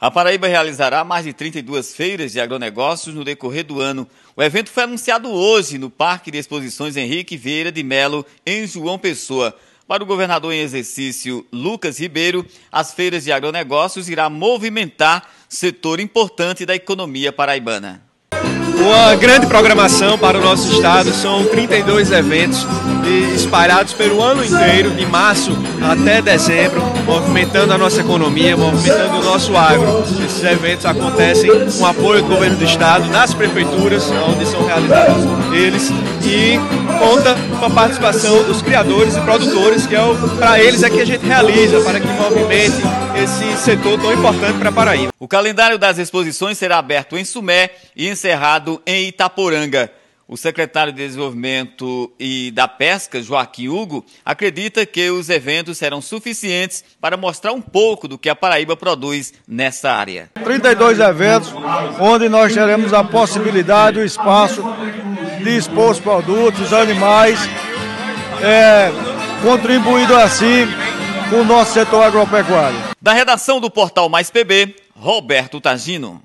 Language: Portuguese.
A Paraíba realizará mais de 32 feiras de agronegócios no decorrer do ano. O evento foi anunciado hoje no Parque de Exposições Henrique Vieira de Melo, em João Pessoa. Para o governador em exercício Lucas Ribeiro, as feiras de agronegócios irá movimentar setor importante da economia paraibana. Uma grande programação para o nosso estado, são 32 eventos espalhados pelo ano inteiro, de março até dezembro, movimentando a nossa economia, movimentando o nosso agro. Esses eventos acontecem com apoio do governo do estado, das prefeituras, onde são realizados eles, e conta com a participação dos criadores e produtores, que é para eles é que a gente realiza, para que movimente esse setor tão importante para Paraíba. O calendário das exposições será aberto em Sumé e encerrado em Itaporanga. O secretário de Desenvolvimento e da Pesca, Joaquim Hugo, acredita que os eventos serão suficientes para mostrar um pouco do que a Paraíba produz nessa área. 32 eventos, onde nós teremos a possibilidade, o espaço de expor os produtos, os animais, é, contribuindo assim com o nosso setor agropecuário. Da redação do portal Mais PB, Roberto Tagino.